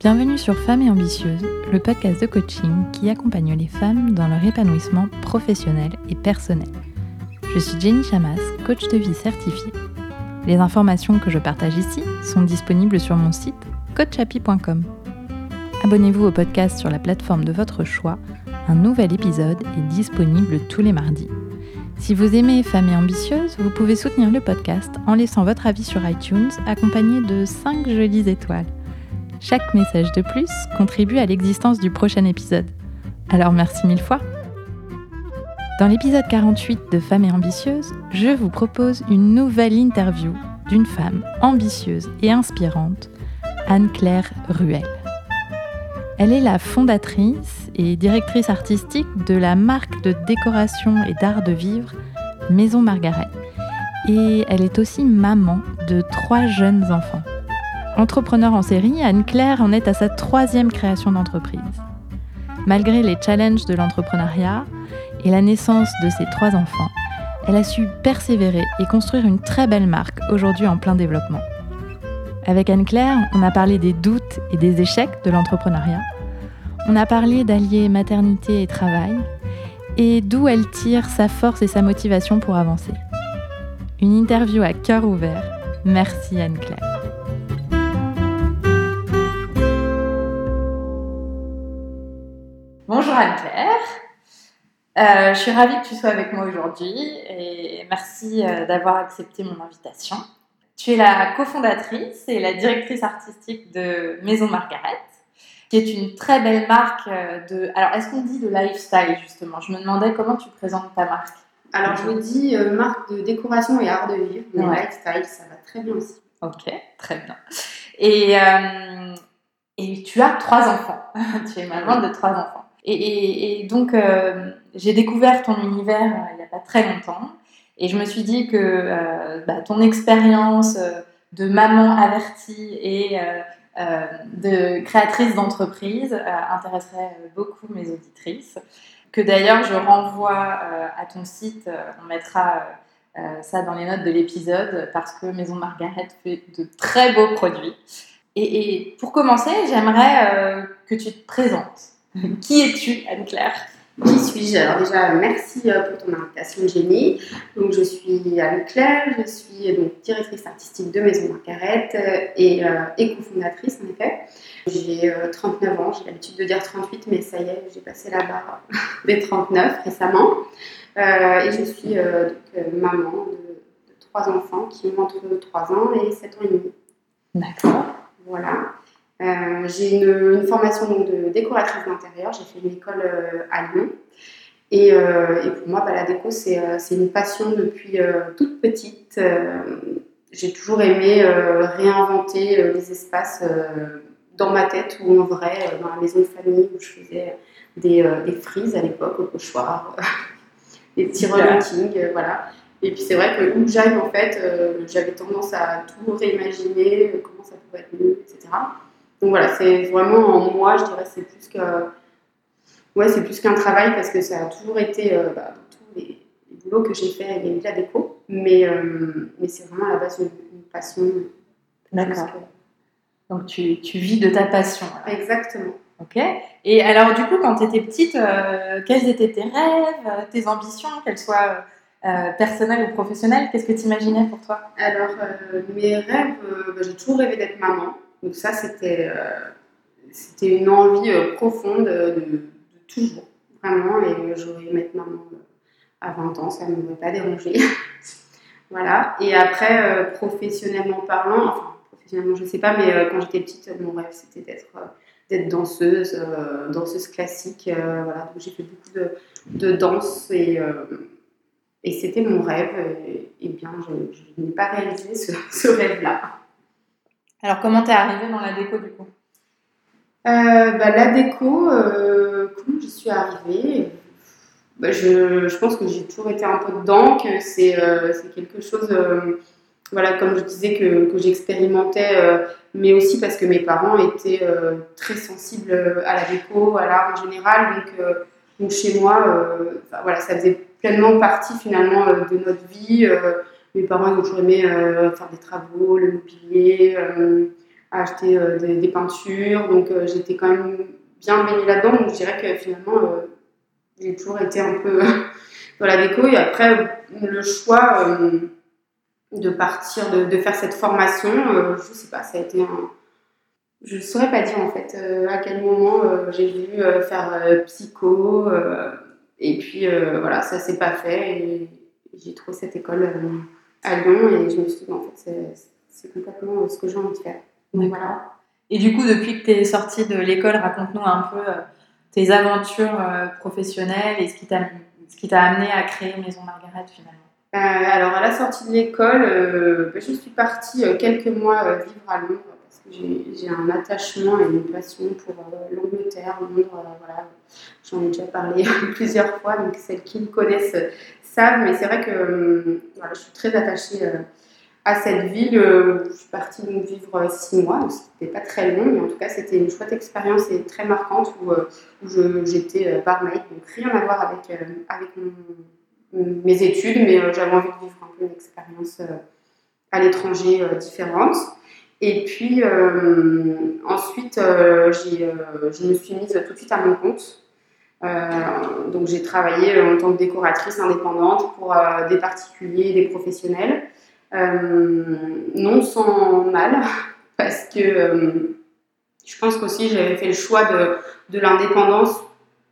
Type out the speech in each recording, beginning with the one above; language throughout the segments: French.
Bienvenue sur Femmes et Ambitieuses, le podcast de coaching qui accompagne les femmes dans leur épanouissement professionnel et personnel. Je suis Jenny Chamas, coach de vie certifiée. Les informations que je partage ici sont disponibles sur mon site coachapi.com. Abonnez-vous au podcast sur la plateforme de votre choix. Un nouvel épisode est disponible tous les mardis. Si vous aimez Femmes et Ambitieuses, vous pouvez soutenir le podcast en laissant votre avis sur iTunes accompagné de 5 jolies étoiles. Chaque message de plus contribue à l'existence du prochain épisode. Alors merci mille fois. Dans l'épisode 48 de Femmes et Ambitieuses, je vous propose une nouvelle interview d'une femme ambitieuse et inspirante, Anne-Claire Ruel. Elle est la fondatrice et directrice artistique de la marque de décoration et d'art de vivre Maison Margaret. Et elle est aussi maman de trois jeunes enfants. Entrepreneur en série, Anne-Claire en est à sa troisième création d'entreprise. Malgré les challenges de l'entrepreneuriat et la naissance de ses trois enfants, elle a su persévérer et construire une très belle marque aujourd'hui en plein développement. Avec Anne-Claire, on a parlé des doutes et des échecs de l'entrepreneuriat. On a parlé d'allier maternité et travail et d'où elle tire sa force et sa motivation pour avancer. Une interview à cœur ouvert. Merci Anne-Claire. Bonjour Anne-Claire. Euh, je suis ravie que tu sois avec moi aujourd'hui et merci euh, d'avoir accepté mon invitation. Tu es la cofondatrice et la directrice artistique de Maison Margaret, qui est une très belle marque euh, de. Alors, est-ce qu'on dit de lifestyle justement? Je me demandais comment tu présentes ta marque. Alors, je dis marque de décoration et art de vivre, mais lifestyle, ça va très bien aussi. Ok, très bien. Et, et tu as trois enfants. tu es maman de trois enfants. Et, donc, euh, j'ai découvert ton univers euh, il n'y a pas très longtemps. Et je me suis dit que euh, bah, ton expérience de maman avertie et de créatrice d'entreprise intéresserait beaucoup mes auditrices. Que d'ailleurs, je renvoie à ton site. on mettra ça dans les notes de l'épisode parce que Maison Margaret fait de très beaux produits. et pour commencer, j'aimerais que tu te présentes. Qui es-tu, Anne-Claire? Qui suis-je? Alors déjà, merci euh, pour ton invitation, Jenny. Donc, je suis Anne-Claire, je suis donc directrice artistique de Maison Margaret euh, et, euh, et cofondatrice, en effet. J'ai 39 ans, j'ai l'habitude de dire 38, mais ça y est, j'ai passé la barre des 39 récemment. et je suis donc, maman de, de, trois enfants qui ont entre 3 ans et 7 ans et demi. D'accord. Voilà. Euh, j'ai une, formation de décoratrice d'intérieur, j'ai fait une école euh, à Lyon. Et, euh, et pour moi, bah, la déco, c'est une passion depuis toute petite. j'ai toujours aimé réinventer les espaces dans ma tête ou en vrai, dans la maison de famille où je faisais des, des frises à l'époque au pochoir, des petits voilà. Et puis c'est vrai que où j'aille, en fait, j'avais tendance à tout réimaginer, comment ça pouvait être mieux, etc. Donc voilà, c'est vraiment en moi, je dirais, c'est plus que. Ouais, c'est plus qu'un travail parce que ça a toujours été euh, bah, tous les, boulots que j'ai fait, il y a eu de la déco, mais, euh, mais c'est vraiment à la base une, passion. D'accord. Donc tu, tu, vis de ta passion. Exactement. Ok. Et alors du coup, quand tu étais petite, euh, quels étaient tes rêves, tes ambitions, qu'elles soient personnelles ou professionnelles Qu'est-ce que tu imaginais pour toi? Alors mes rêves, bah, j'ai toujours rêvé d'être maman. Donc ça, c'était euh, c'était une envie euh, profonde de, toujours, vraiment. Et j'aurais euh, à 20 ans, ça ne m'aurait pas dérangé. voilà. Et après, professionnellement parlant, enfin, professionnellement, je ne sais pas, mais quand j'étais petite, mon rêve, c'était d'être d'être danseuse, danseuse classique. voilà. Donc j'ai fait beaucoup de, de danse et, et c'était mon rêve. Et, bien, je, n'ai pas réalisé ce, ce rêve-là. Alors, comment t'es arrivée dans la déco du coup? Euh, bah, La déco, euh, comment j'y suis arrivée? Bah, je, je, pense que j'ai toujours été un peu dedans, que c'est euh, quelque chose, voilà, comme je disais, que, que j'expérimentais, mais aussi parce que mes parents étaient très sensibles à la déco, à l'art en général. Donc, donc chez moi, voilà, ça faisait pleinement partie finalement de notre vie mes parents ont toujours aimé euh, faire des travaux, le mobilier, euh, acheter des, peintures. Donc j'étais quand même bien baignée là-dedans. Donc je dirais que finalement, j'ai toujours été un peu dans la déco. Et après, le choix de partir, de, faire cette formation, je sais pas, ça a été un je ne saurais pas dire en fait euh, à quel moment euh, j'ai euh, faire psycho. et puis voilà, ça s'est pas fait. Et j'ai trouvé cette école à Lyon et je me suis dit, en fait, c'est complètement ce que j'ai envie de faire. voilà. Et du coup, depuis que tu es sortie de l'école, raconte-nous un peu tes aventures professionnelles et ce qui t'a amené à créer Maison Margaret finalement. alors, à la sortie de l'école, je suis partie quelques mois vivre à Londres j'ai un attachement et une passion pour euh, l'Angleterre, Londres. Euh, voilà. J'en ai déjà parlé plusieurs fois, donc celles qui me connaissent savent. Mais c'est vrai que voilà, je suis très attachée euh, à cette ville. je suis partie donc vivre six mois, donc c'était pas très long, mais en tout cas c'était une chouette expérience et très marquante où, où j'étais barmaid, donc rien à voir avec, avec mes études, mais j'avais envie de vivre un peu une expérience à l'étranger différente. Et puis euh, ensuite, euh, euh, je me suis mise tout de suite à mon compte. Donc j'ai travaillé en tant que décoratrice indépendante pour des particuliers, des professionnels. non sans mal, parce que je pense qu'aussi j'avais fait le choix de, de l'indépendance,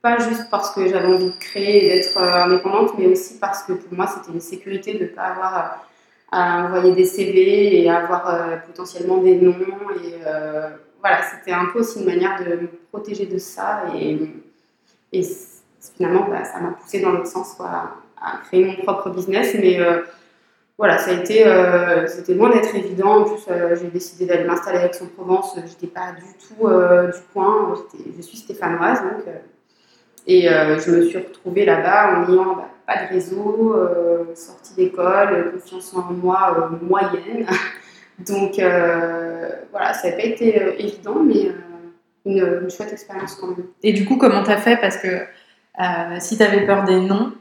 pas juste parce que j'avais envie de créer et d'être indépendante, mais aussi parce que pour moi c'était une sécurité de ne pas avoir à envoyer des CV et avoir euh, potentiellement des noms. Et euh, voilà, c'était un peu aussi une manière de me protéger de ça. Et, et finalement, bah, ça m'a poussé dans l'autre sens, à créer mon propre business. Mais euh, voilà, ça a été, c'était loin d'être évident. En plus, j'ai décidé d'aller m'installer avec son provence J'étais pas du tout du coin. Je suis stéphanoise, donc. et je me suis retrouvée là-bas en ayant bah, pas de réseau, euh, sortie d'école, confiance en moi euh, moyenne. Donc euh, voilà, ça n'a pas été évident, mais une, chouette expérience quand même. Et du coup, comment tu as fait? Parce que si tu avais peur des noms,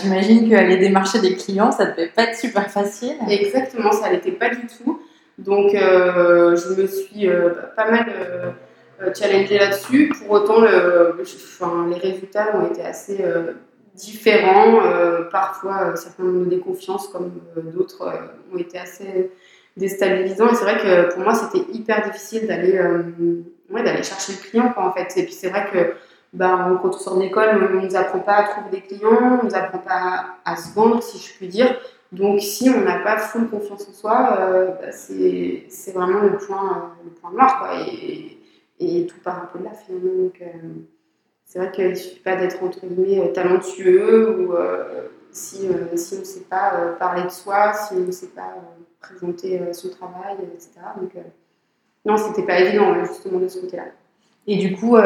j'imagine qu'aller démarcher des clients, ça devait pas être super facile. Exactement, ça n'était pas du tout. Donc je me suis pas mal challengée là-dessus. Pour autant, le, les résultats ont été assez différents. Euh, parfois, euh, certains ont des confiances, comme euh, d'autres ont été assez déstabilisants. Et c'est vrai que pour moi, c'était hyper difficile d'aller ouais, d'aller chercher le client, quoi, en fait. Et puis c'est vrai que ben, quand on sort d'école, on ne nous apprend pas à trouver des clients, on ne nous apprend pas à, se vendre, si je puis dire. Donc si on n'a pas full confiance en soi, bah, c'est vraiment le point, le point noir. Quoi. Et, et, tout part un peu de là, finalement. Donc, c'est vrai qu'il ne suffit pas d'être entre guillemets euh, talentueux ou euh, si, euh, si, on ne sait pas parler de soi, si on ne sait pas présenter son travail, etc. non, c'était pas évident justement de ce côté-là. Et du coup,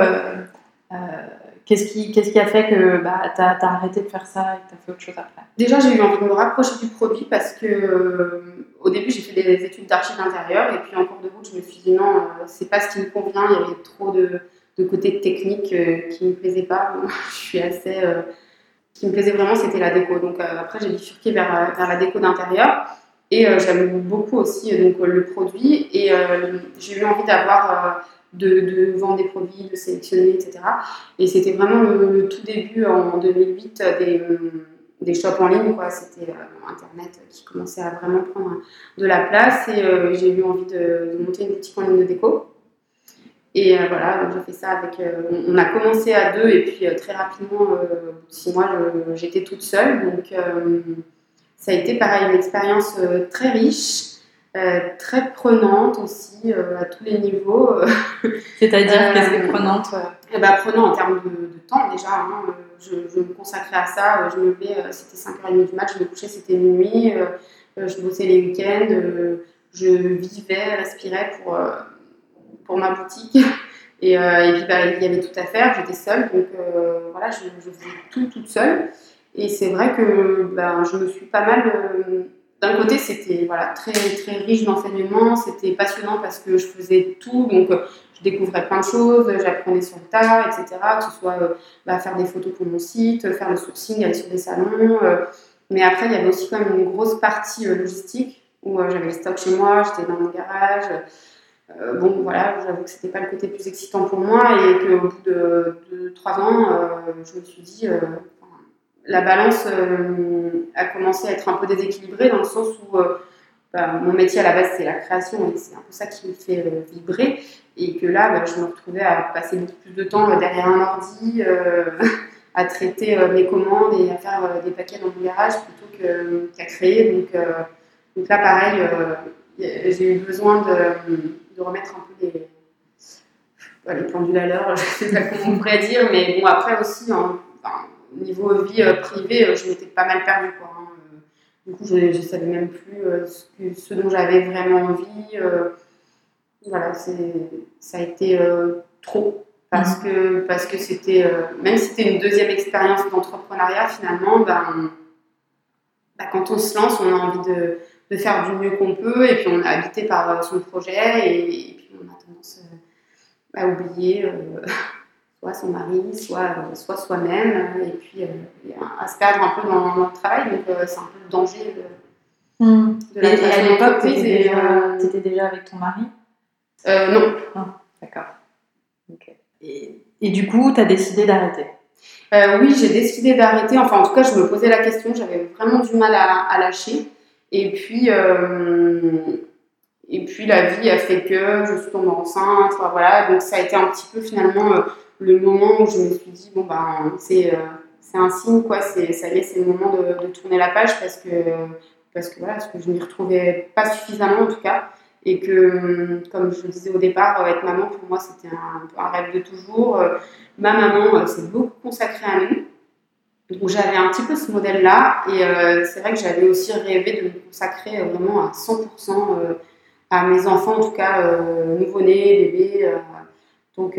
qu'est-ce qui, qu'est-ce qui a fait que bah, tu as, arrêté de faire ça et que tu as fait autre chose après? Déjà, j'ai eu envie de me rapprocher du produit parce que au début, j'ai fait des études d'archives d'intérieur et puis en cours de route, je me suis dit non, c'est pas ce qui me convient, il y avait trop de de côté technique euh, qui me plaisait pas. je suis assez. Euh, ce qui me plaisait vraiment, c'était la déco. Donc euh, après, j'ai bifurqué vers, vers la déco d'intérieur. Et j'aime beaucoup aussi donc, le produit. Et j'ai eu envie d'avoir. De, vendre des produits, de sélectionner, etc. Et c'était vraiment le, tout début en 2008 des, des shops en ligne. C'était Internet qui commençait à vraiment prendre de la place. Et j'ai eu envie de, monter une boutique en ligne de déco. Et euh, voilà, j'ai fait ça avec. Euh, on a commencé à deux et puis euh, très rapidement, six mois, j'étais toute seule. Donc ça a été pareil, une expérience très riche, très prenante aussi à tous les niveaux. C'est-à-dire qu'est-ce que prenante eh ben, Prenant en termes de, temps déjà. Hein, je, me consacrais à ça. Je me levais, c'était 5h30 du match, je me couchais, c'était minuit. je bossais les week-ends. je vivais, respirais pour pour ma boutique. Et, euh, et puis, bah, il y avait tout à faire, j'étais seule, donc euh, voilà, je, je, faisais tout toute seule. Et c'est vrai que ben, je me suis pas mal. Euh, d'un côté, c'était voilà, très, très riche d'enseignements, c'était passionnant parce que je faisais tout, donc je découvrais plein de choses, j'apprenais sur le tas, etc. Que ce soit bah, faire des photos pour mon site, faire le sourcing, aller sur des salons. mais après, il y avait aussi quand même une grosse partie logistique où j'avais le stock chez moi, j'étais dans mon garage. bon, voilà, j'avoue que c'était pas le côté plus excitant pour moi et qu'au bout de, trois ans, je me suis dit, la balance a commencé à être un peu déséquilibrée dans le sens où bah, mon métier à la base c'est la création et c'est un peu ça qui me fait vibrer. Et que là bah, je me retrouvais à passer beaucoup plus de temps derrière un ordi à traiter mes commandes et à faire des paquets dans mon garage plutôt qu'à créer. Donc, là pareil j'ai eu besoin de, remettre un peu les, les pendules à l'heure, je ne sais pas comment on pourrait dire, mais bon, après aussi, au niveau vie euh, privée, euh, je m'étais pas mal perdue. Quoi, hein. Du coup, je ne savais même plus euh, ce, dont j'avais vraiment envie. voilà, ça a été trop. Parce mmh. que parce que c'était, même si c'était une deuxième expérience d'entrepreneuriat, finalement, ben, ben, quand on se lance, on a envie de, de faire du mieux qu'on peut, et puis on est habité par son projet, et, puis on a tendance à oublier euh, soit son mari, soit, soit soi-même, et puis à se perdre un peu dans, le travail, donc c'est un peu le danger de, mmh. de la Et à l'époque, tu étais, déjà avec ton mari? Non. Ah, d'accord. Et, et, du coup, tu as décidé d'arrêter? Oui, j'ai décidé d'arrêter. Enfin, en tout cas, je me posais la question. J'avais vraiment du mal à, à lâcher. Et puis, euh, et puis la vie a fait que je suis tombée enceinte. Voilà, donc ça a été un petit peu finalement euh, le moment où je me suis dit bon ben c'est euh, un signe quoi. Ça y est, c'est le moment de, tourner la page parce que parce que parce que je m'y retrouvais pas suffisamment en tout cas et que, comme je le disais au départ, être maman pour moi c'était un, un, rêve de toujours. Ma maman s'est beaucoup consacrée à nous. Donc j'avais un petit peu ce modèle-là et euh, c'est vrai que j'avais aussi rêvé de me consacrer euh, vraiment à 100% euh, à mes enfants, en tout cas nouveau-nés, bébés. donc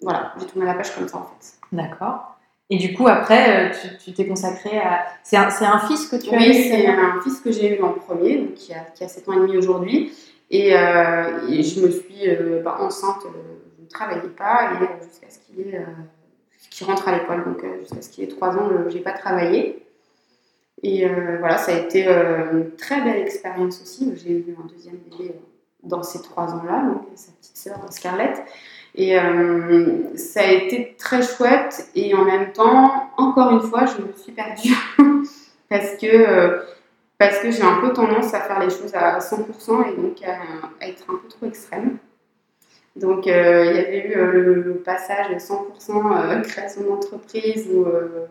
voilà, j'ai tourné la page comme ça en fait. D'accord. Et du coup, après, tu t'es consacré à. C'est un, un, fils que tu as Oui, c'est un fils que j'ai eu en premier, donc qui, a, qui a 7 ans et demi aujourd'hui. Et, je me suis bah, enceinte, je ne travaillais pas, et jusqu'à ce qu'il ait rentre à l'école. Donc, euh, jusqu'à ce qu'il ait 3 ans, je n'ai pas travaillé. Et euh, voilà, ça a été euh, une très belle expérience aussi. J'ai eu un deuxième bébé dans ces 3 ans-là, donc sa petite sœur Scarlett. Et ça a été très chouette. Et en même temps, encore une fois, je me suis perdue. parce que, parce que j'ai un peu tendance à faire les choses à 100% et donc à être un peu trop extrême. Donc, euh, il y avait eu euh, le passage 100% euh, création d'entreprise où,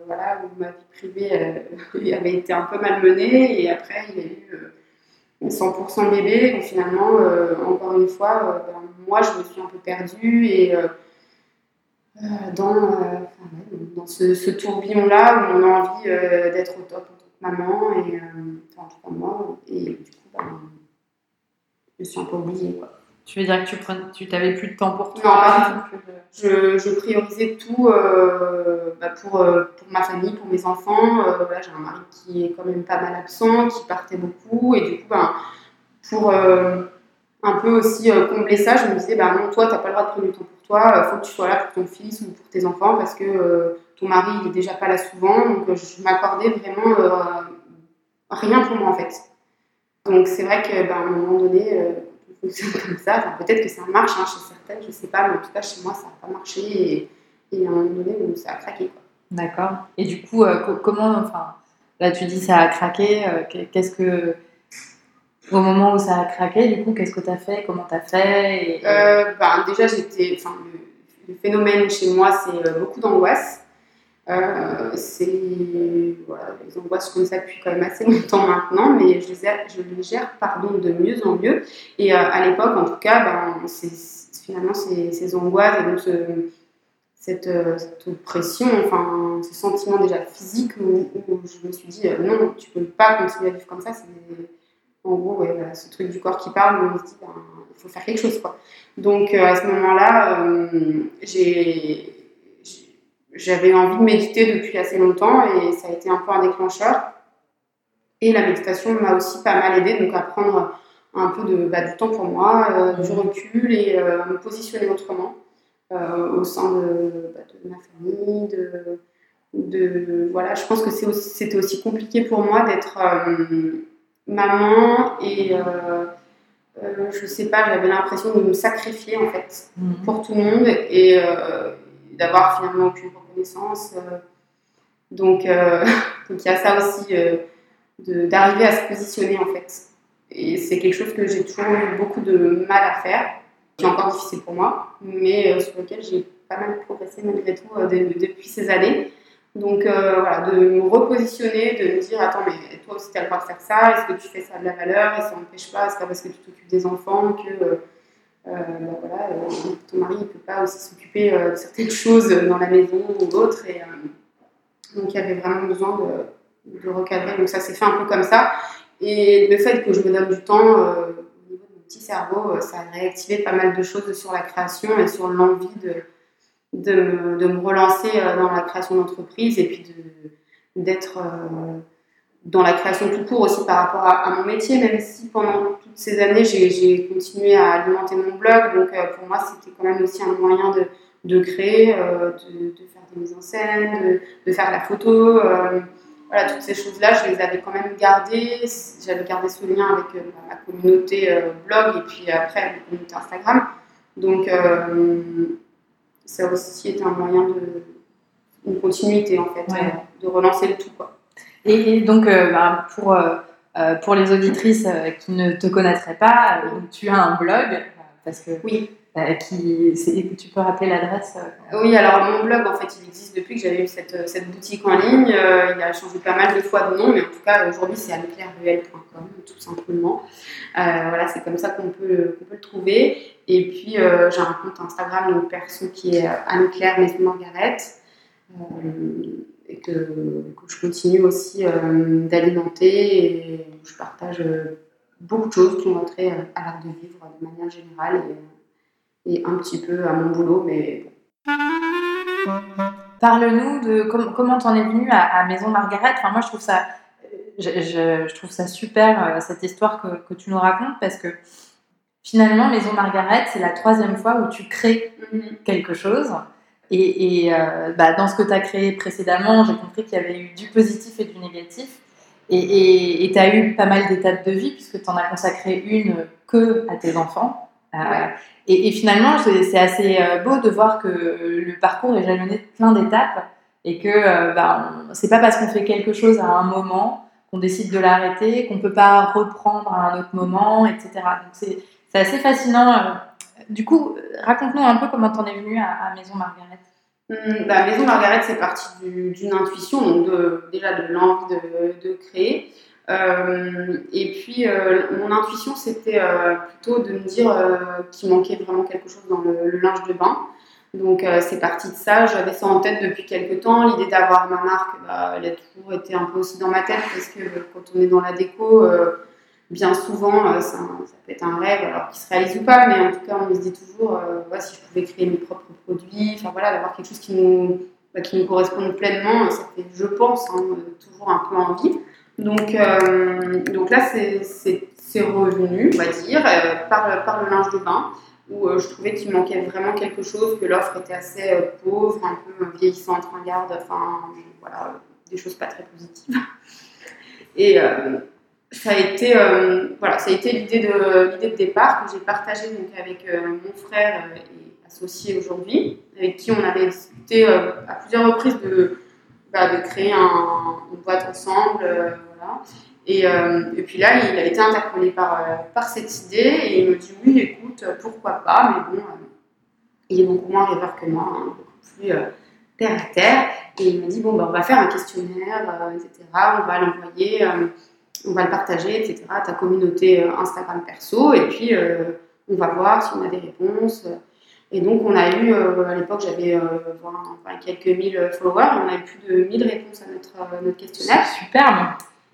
voilà, où ma vie privée avait été un peu malmenée. Et après, il y a eu 100% bébé. Donc, finalement, encore une fois, moi, je me suis un peu perdue. Et dans, dans ce, tourbillon-là où on a envie d'être au top en tant que maman, et, enfin, en tout moi. Et du coup, ben, je me suis un peu oubliée. Quoi. Tu veux dire que tu prenais, tu n'avais plus de temps pour toi? Non, je, je, priorisais tout euh, bah pour, euh, pour, ma famille, pour mes enfants. Euh, j'ai un mari qui est quand même pas mal absent, qui partait beaucoup. Et du coup, ben, pour un peu aussi combler ça, je me disais, bah, non, toi, tu n'as pas le droit de prendre du temps pour toi. Il faut que tu sois là pour ton fils ou pour tes enfants parce que ton mari, il n'est déjà pas là souvent. Donc, je m'accordais vraiment rien pour moi, en fait. Donc, c'est vrai qu'à ben, un moment donné comme ça. peut-être que ça marche hein, chez certaines, je ne sais pas, mais en tout cas chez moi ça n'a pas marché et, à un moment donné ça a craqué. D'accord. Et du coup, euh, comment, enfin, là tu dis ça a craqué, euh, qu'est-ce que, au moment où ça a craqué, du coup, qu'est-ce que tu as fait, comment tu as fait euh, ben, Déjà, j'étais, le, phénomène chez moi c'est beaucoup d'angoisse. Euh, c'est voilà, les angoisses comme ça depuis quand même assez longtemps maintenant, mais je les, je les gère pardon, de mieux en mieux. Et euh, à l'époque, en tout cas, ben, finalement, ces, angoisses et donc cette, euh, cette, pression, enfin, ce sentiment déjà physique où, je me suis dit non, tu peux pas continuer à vivre comme ça. En gros ce truc du corps qui parle on se dit ben, il faut faire quelque chose. Quoi. Donc à ce moment-là, j'ai j'avais envie de méditer depuis assez longtemps et ça a été un peu un déclencheur. Et la méditation m'a aussi pas mal aidé donc à prendre un peu de, bah, du temps pour moi, euh, du recul et euh, me positionner autrement euh, au sein de, bah, de, ma famille. De, de, voilà, je pense que c'était aussi, compliqué pour moi d'être maman et euh, je sais pas, j'avais l'impression de me sacrifier en fait mhm. pour tout le monde et euh, d'avoir finalement aucune reconnaissance. Euh. donc, donc il y a ça aussi d'arriver à se positionner en fait. Et c'est quelque chose que j'ai toujours eu beaucoup de mal à faire, qui est encore difficile pour moi, mais sur lequel j'ai pas mal progressé malgré tout depuis ces années. Donc euh, voilà, de me repositionner, de me dire attends, mais toi aussi tu as le droit de faire ça, est-ce que tu fais ça de la valeur et ça n'empêche pas, c'est pas parce que tu t'occupes des enfants que euh, euh bah, voilà, ton mari ne peut pas aussi s'occuper de certaines choses dans la maison ou d'autres. Et donc il y avait vraiment besoin de, de recadrer, donc ça s'est fait un peu comme ça. Et le fait que je me donne du temps au niveau de mon petit cerveau, ça a réactivé pas mal de choses sur la création et sur l'envie de de, de, me relancer euh, dans la création d'entreprise et puis d'être euh, dans la création tout court aussi par rapport à, mon métier, même si pendant toutes ces années j'ai continué à alimenter mon blog. Donc euh, pour moi, c'était quand même aussi un moyen de, de créer, de, de, faire des mises en scène, de, faire la photo. voilà, toutes ces choses-là, je les avais quand même gardées. J'avais gardé ce lien avec ma communauté blog et puis après ma communauté Instagram. Donc ça aussi été un moyen de une continuité en fait, euh, de relancer le tout quoi. Et, donc euh, bah, pour euh, pour les auditrices qui ne te connaîtraient pas, tu as un blog parce que oui. qui, tu peux rappeler l'adresse Oui, alors mon blog, en fait, il existe depuis que j'avais eu cette, cette, boutique en ligne. il a changé pas mal de fois de nom, mais en tout cas, aujourd'hui, c'est aneclairruel.com, tout simplement. voilà, c'est comme ça qu'on peut, peut le trouver. Et puis, euh, j'ai un compte Instagram donc perso qui est euh, Anne-Claire Maison Margaret. Euh, et que, je continue aussi d'alimenter et je partage beaucoup de choses qui ont trait à l'art de vivre de manière générale et, un petit peu à mon boulot, mais Parle-nous de comment tu en es venue à, Maison Margaret? Enfin, moi, je trouve ça, je, trouve ça super cette histoire que, que, tu nous racontes parce que finalement, Maison Margaret, c'est la troisième fois où tu crées mhm. quelque chose. Et, euh, bah, dans ce que tu as créé précédemment, j'ai compris qu'il y avait eu du positif et du négatif. Et tu as eu pas mal d'étapes de vie, puisque tu en as consacré une que à tes enfants. Euh, et, finalement, c'est assez euh, beau de voir que le parcours est jalonné de plein d'étapes et que bah, c'est pas parce qu'on fait quelque chose à un moment qu'on décide de l'arrêter, qu'on peut pas reprendre à un autre moment, etc. Donc c'est assez fascinant. Euh. Du coup, raconte-nous un peu comment t'en es venue à, Maison Margaret. Bah, Maison Margaret, c'est parti d'une intuition, donc déjà de l'envie de, créer. Euh, et puis, euh, mon intuition, c'était plutôt de me dire qu'il manquait vraiment quelque chose dans le, linge de bain. Donc, c'est parti de ça. J'avais ça en tête depuis quelques temps. L'idée d'avoir ma marque, bah, elle a toujours été un peu aussi dans ma tête parce que quand on est dans la déco, bien souvent, euh, ça, peut être un rêve, alors qu'il se réalise ou pas, mais en tout cas, on se dit toujours, euh, si je pouvais créer mes propres produits, enfin voilà, d'avoir quelque chose qui nous, bah, qui nous corresponde pleinement, ça fait, je pense, hein, toujours un peu envie. Donc, euh, donc là, c'est revenu, on va dire, par, par le linge de bain, où je trouvais qu'il manquait vraiment quelque chose, que l'offre était assez pauvre, un peu vieillissante, ringarde, enfin, voilà, des choses pas très positives. Et ça a été, euh, voilà, ça a été l'idée de, l'idée de départ que j'ai partagée donc, avec euh, mon frère euh, et associé aujourd'hui, avec qui on avait discuté à plusieurs reprises de, bah, de créer un, une boîte ensemble. voilà. Et, et, puis là, il a été interpellé par, par cette idée et il me dit oui, écoute, pourquoi pas, mais bon, il est beaucoup moins rêveur que moi, hein, beaucoup plus terre à terre. Et il m'a dit bon, bah, on va faire un questionnaire, etc. On va l'envoyer on va le partager, etc., ta communauté euh, Instagram perso, et puis euh, on va voir si on a des réponses. Et donc, on a eu, euh, à l'époque, j'avais quelques mille followers, on a eu plus de 1000 réponses à notre, notre questionnaire. Superbe!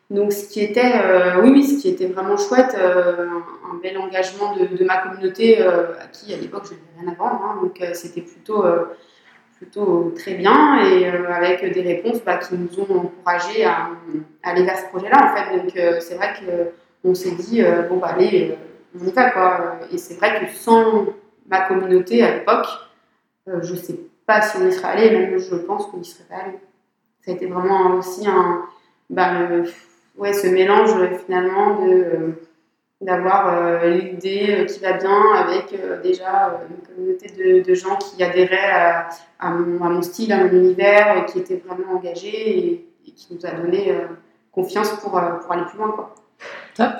Donc, ce qui était, oui, oui, ce qui était vraiment chouette, un, bel engagement de, ma communauté à qui, à l'époque, je n'avais rien à vendre. Hein. donc, c'était plutôt plutôt très bien et euh, avec des réponses bah, qui nous ont encouragés à, aller vers ce projet-là en fait. Donc euh, c'est vrai qu'on s'est dit euh, bon bah allez, on y va quoi. Et c'est vrai que sans ma communauté à l'époque, je sais pas si on y serait allé, même je pense qu'on y serait pas allé. Ça a été vraiment aussi un bah, ouais, ce mélange finalement de d'avoir l'idée qui va bien avec déjà une communauté de, gens qui adhéraient à, à, mon, style, à mon univers, qui étaient vraiment engagés et, qui nous a donné confiance pour, pour aller plus loin. Quoi. Top.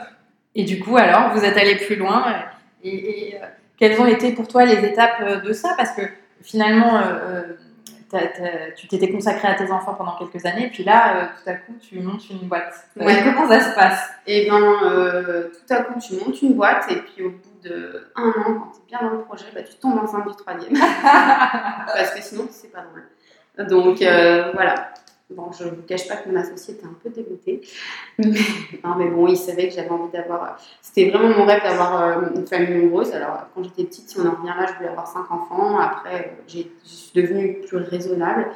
Et du coup, alors, vous êtes allé plus loin. Et, quelles ont été pour toi les étapes de ça? Parce que finalement, tu t'étais consacré à tes enfants pendant quelques années, puis là, euh, tout à coup, tu montes une boîte. Ouais. Comment ça se passe? Eh bien, euh, tout à coup, tu montes une boîte, et puis au bout d'un an, quand tu es bien dans le projet, bah, tu tombes enceinte du troisième. Parce que sinon, c'est pas drôle. Donc, euh, voilà. Bon, je ne vous cache pas que mon associé était un peu dégoûté. Mais, non, mais bon, il savait que j'avais envie d'avoir. C'était vraiment mon rêve d'avoir euh, une famille nombreuse. Alors, quand j'étais petite, si on en revient là, je voulais avoir cinq enfants. Après, je suis devenue plus raisonnable.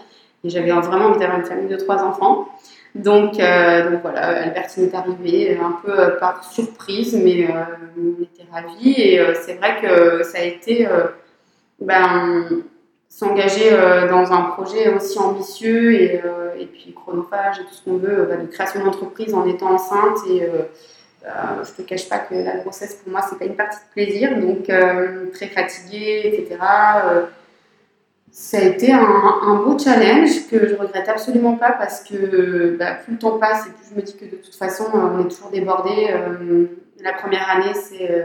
Et j'avais vraiment envie d'avoir une famille de trois enfants. Donc, euh, donc voilà, Albertine est arrivée un peu euh, par surprise, mais on était ravis. Et c'est vrai que ça a été. ben, s'engager euh, dans un projet aussi ambitieux et, euh, et, puis chronophage et tout ce qu'on veut, euh, bah, de création d'entreprise en étant enceinte. Et bah, je ne te cache pas que la grossesse, pour moi, c'est pas une partie de plaisir. Donc, très fatiguée, etc. ça a été un, un, beau challenge que je regrette absolument pas parce que bah, plus le temps passe et plus je me dis que de toute façon, on est toujours débordé. la première année, c'est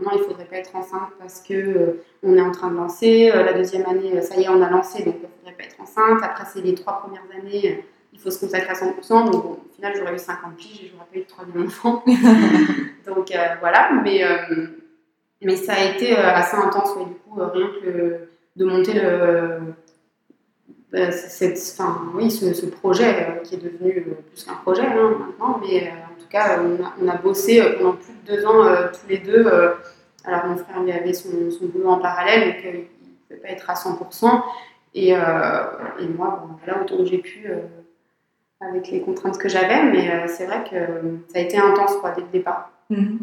non, il ne faudrait pas être enceinte parce que euh, on est en train de lancer. Euh, la deuxième année, euh, ça y est, on a lancé, donc il ne faudrait pas être enceinte. Après, c'est les trois premières années, il faut se consacrer à 100%. Donc, au final, j'aurais eu 50 piges et j'aurais pas eu de troisième enfant. donc, voilà. Mais, mais ça a été assez intense, du coup, rien que de monter le. Cette, enfin, oui, ce, projet qui est devenu plus qu'un projet hein, maintenant, mais tout cas, on a, bossé euh, pendant plus de deux ans euh, tous les deux. Euh, alors, mon frère lui avait son, boulot en parallèle, donc il ne pouvait pas être à 100%. Et, et moi, voilà, autant que j'ai pu avec les contraintes que j'avais, mais c'est vrai que ça a été intense quoi, dès le départ. Mhm.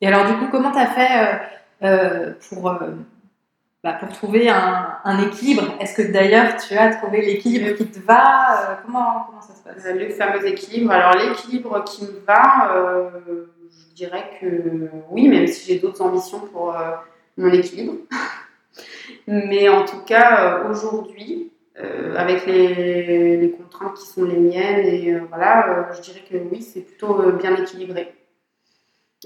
Et alors, du coup, comment tu as fait pour, bah, pour trouver un, équilibre Est-ce que d'ailleurs tu as trouvé l'équilibre qui te va comment, comment ça se passe? Le fameux équilibre. Alors, l'équilibre qui me va, euh, je dirais que oui, même si j'ai d'autres ambitions pour euh, mon équilibre. Mais en tout cas, euh, aujourd'hui, avec les, les, contraintes qui sont les miennes, et voilà, je dirais que oui, c'est plutôt bien équilibré.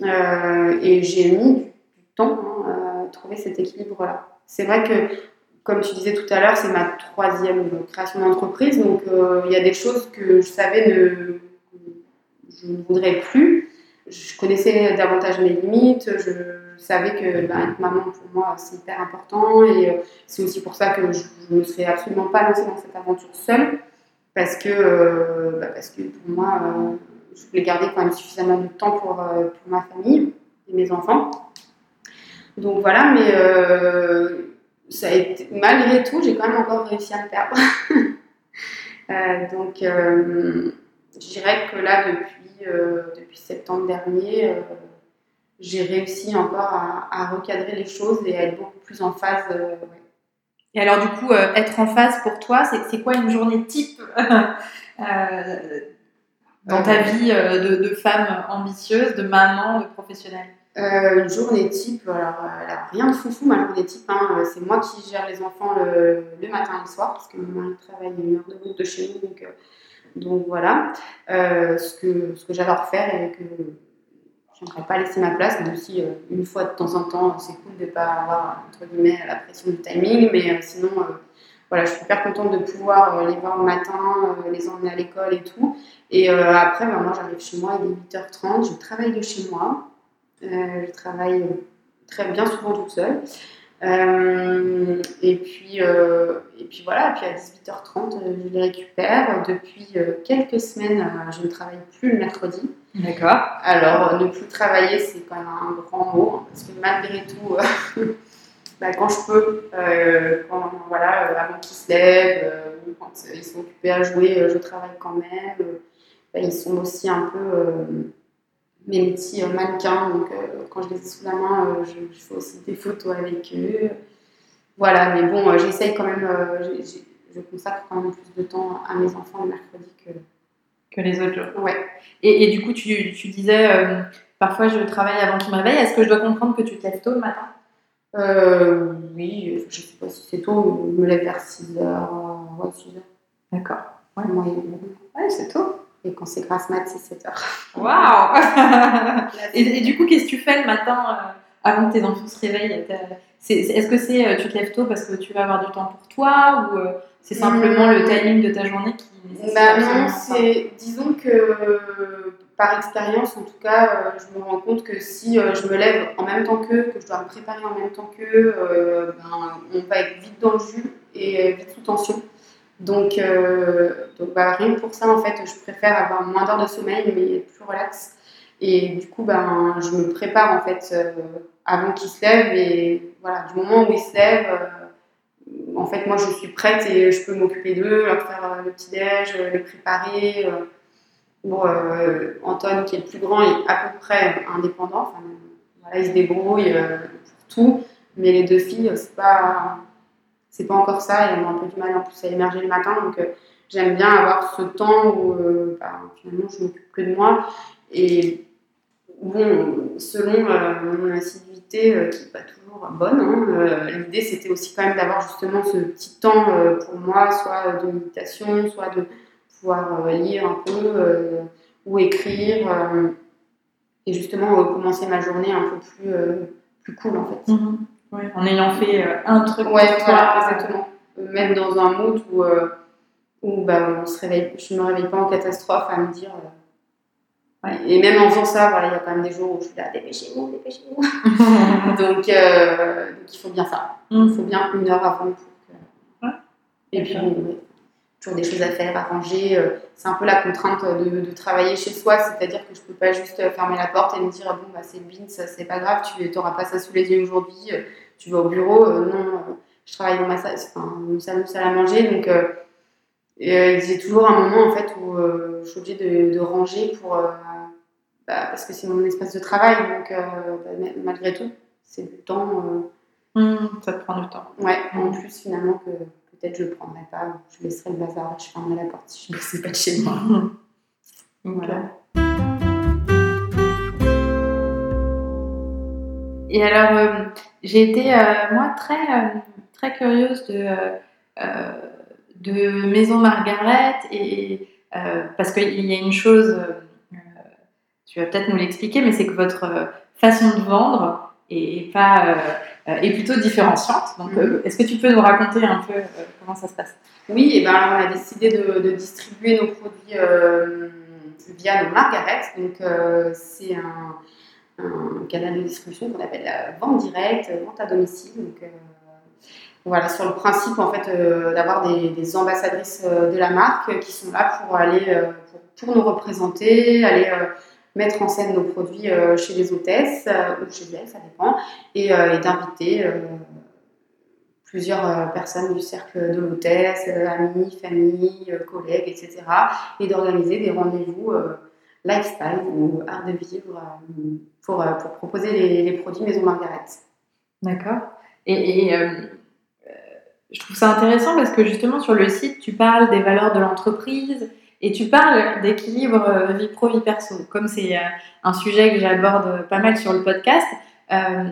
et j'ai mis du temps hein, à trouver cet équilibre-là. C'est vrai que comme tu disais tout à l'heure, c'est ma troisième création d'entreprise, donc il y a des choses que je savais ne, je ne voudrais plus. Je connaissais davantage mes limites, je savais que bah, être maman pour moi c'est hyper important et euh, c'est aussi pour ça que je ne me serais absolument pas lancée dans cette aventure seule parce que, euh, bah, parce que pour moi euh, je voulais garder quand même suffisamment de temps pour, pour ma famille et mes enfants. Donc voilà, mais ça a été, malgré tout, j'ai quand même encore réussi à le perdre. donc je dirais que là, depuis euh, depuis septembre dernier, euh, j'ai réussi encore à, recadrer les choses et à être beaucoup plus en phase. Euh, et alors, du coup, être en phase pour toi, c'est quoi une journée type dans ta vie de, femme ambitieuse, de maman, de professionnelle? Une journée type, alors, rien de foufou, ma journée type, hein, c'est moi qui gère les enfants le, matin et le soir, parce que mon mari travaille une heure de route de chez nous, donc donc voilà, euh, ce que, ce que j'adore faire et que je n'aimerais pas laisser ma place, même si euh, une fois de temps en temps, c'est cool de ne pas avoir, entre guillemets, la pression du timing, mais euh, sinon, voilà, je suis super contente de pouvoir les voir le matin, les emmener à l'école et tout. Et après, bah, moi, j'arrive chez moi, il est 8h30, je travaille de chez moi, je travaille très bien souvent toute seule. Euh, et, puis, euh, et puis voilà, et puis à 18h30, euh, je les récupère. Depuis quelques semaines, je ne travaille plus le mercredi. D'accord. Alors, ne plus travailler, c'est quand même un grand mot, hein, parce que malgré tout, bah, quand je peux, quand, voilà, avant qu'ils se lèvent, ou quand ils sont occupés à jouer, je travaille quand même. Bah, ils sont aussi un peu mes petits euh, mannequins. Donc, euh, quand je les ai sous la main, euh, je, fais aussi des photos avec eux. Voilà, mais bon, j'essaye quand même, je consacre quand même plus de temps à mes enfants le mercredi que, que les autres jours. Ouais. Et, et, du coup, tu, tu disais, parfois je travaille avant qu'il me réveille. Est-ce que je dois comprendre que tu te lèves tôt le matin? Euh, Oui, je sais pas si c'est tôt, je me lève vers 6h. Ouais, 6h. D'accord. Ouais, ouais c'est tôt. Et quand c'est grasse mat, c'est 7h. Waouh et, du coup, qu'est-ce que tu fais le matin euh, avant que tes enfants se réveillent Est-ce que c'est euh, tu te lèves tôt parce que tu vas avoir du temps pour toi ou c'est simplement le timing de ta journée qui bah non, c'est disons que par expérience en tout cas, euh, je me rends compte que si euh, je me lève en même temps qu'eux, que je dois me préparer en même temps qu'eux, euh, ben, on va être vite dans le jus et vite sous tension. Donc, donc bah, rien que pour ça en fait, je préfère avoir moins d'heures de sommeil mais être plus relax. Et du coup, ben, je me prépare en fait avant qu'ils se lèvent et voilà, du moment où ils se lèvent en fait, moi, je suis prête et je peux m'occuper d'eux, leur faire euh, le petit-déj, euh, les préparer. Euh. Bon, Antoine, qui est le plus grand, est à peu près indépendant. Il se débrouille pour tout. Mais les deux filles, c'est pas, c'est pas encore ça. Elles ont un peu du mal en plus à émerger le matin. Donc, j'aime bien avoir ce temps où bah, finalement, je m'occupe que de moi. Et bon, selon mon assiduité, qui n'est pas toujours bonne. Hein. Euh, l'idée, c'était aussi quand même d'avoir justement ce petit temps euh, pour moi, soit de méditation, soit de pouvoir euh, lire un peu ou écrire. et justement, commencer ma journée un peu plus, plus cool, en fait. En ayant fait un truc ouais, exactement. Même dans un mood où, où bah, on se réveille, je ne me réveille pas en catastrophe à me dire et même en faisant ça, voilà, il y a quand même des jours où je suis là, dépêchez-vous, dépêchez-vous. donc, euh, donc, il faut bien ça. Mm. Il faut bien une heure avant. Pour Et puis, toujours des choses à faire, à ranger. Euh, c'est un peu la contrainte de, de travailler chez soi, c'est-à-dire que je ne peux pas juste fermer la porte et me dire, bon, bah, c'est le bin, c'est pas grave, tu n'auras pas ça sous les yeux aujourd'hui, euh, tu vas au bureau. non, je travaille dans ma salle, enfin, une salle, à manger, donc j'ai toujours un moment en fait où je suis obligée de, de ranger pour bah, parce que c'est mon espace de travail, donc euh, bah, malgré tout, c'est du temps. Euh, mmh, ça te prend du temps. Ouais, en plus finalement que peut-être je ne le prendrai pas, je laisserai le bazar, je fermerai la porte si je ne sais pas de chez moi. voilà. Et alors, euh, j'ai été, moi, très, très curieuse de, de Maison Margaret, et, parce qu'il y a une chose tu vas peut-être nous l'expliquer, mais c'est que votre euh, façon de vendre est, pas, euh, est plutôt différenciante. Donc, euh, est-ce que tu peux nous raconter un peu comment ça se passe? Oui, et ben, on a décidé de, distribuer nos produits via nos Margaret. Donc, c'est un, canal de distribution qu'on appelle la vente directe, vente à domicile. Donc, voilà, sur le principe en fait d'avoir des, ambassadrices de la marque qui sont là pour aller pour, nous représenter, aller mettre en scène nos produits euh, chez les hôtesses euh, ou chez elles, ça dépend, et, euh, d'inviter plusieurs personnes du cercle de l'hôtesse, amis, famille, collègues, etc. Et d'organiser des rendez-vous lifestyle ou art de vivre pour, pour proposer les, produits Maison Margaret. D'accord. Et, et je trouve ça intéressant parce que justement sur le site, tu parles des valeurs de l'entreprise, et tu parles d'équilibre euh, vie pro, vie perso. Comme c'est euh, un sujet que j'aborde pas mal sur le podcast, euh,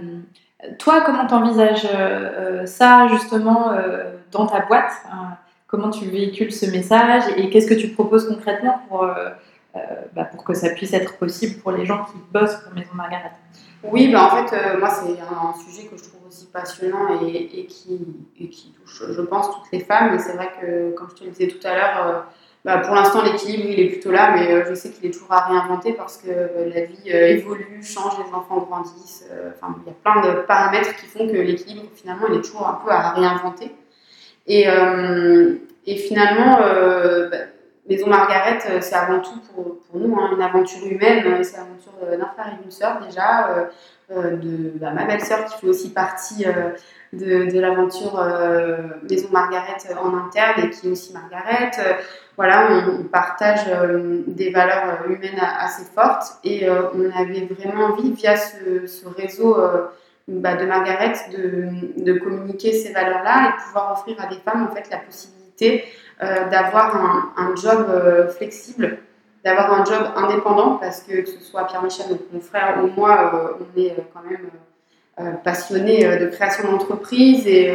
toi, comment tu envisages ça justement dans ta boîte? Comment tu véhicules ce message et qu'est-ce que tu proposes concrètement pour, bah, pour que ça puisse être possible pour les gens qui bossent pour Maison Margaret Oui, bah, en fait, moi, c'est un, sujet que je trouve aussi passionnant et, qui, touche, je pense, toutes les femmes. Et c'est vrai que, comme je te le disais tout à l'heure, bah, pour l'instant, l'équilibre, il est plutôt là, mais euh, je sais qu'il est toujours à réinventer parce que euh, la vie euh, évolue, change, les enfants grandissent. Enfin, il y a plein de paramètres qui font que l'équilibre, finalement, il est toujours un peu à réinventer. Et, et finalement, bah, Maison Margaret, c'est avant tout pour, nous hein, une aventure humaine. C'est l'aventure d'un frère et d'une sœur, déjà, de bah, ma belle-sœur qui fait aussi partie de, de l'aventure Maison Margaret en interne et qui est aussi Margaret voilà, on, partage euh, des valeurs euh, humaines assez fortes et euh, on avait vraiment envie, via ce, réseau bah, de Margaret, de, communiquer ces valeurs-là et pouvoir offrir à des femmes en fait la possibilité d'avoir un, job flexible d'avoir un job indépendant parce que que ce soit Pierre-Michel, mon frère ou moi, on est quand même passionnés de création d'entreprise et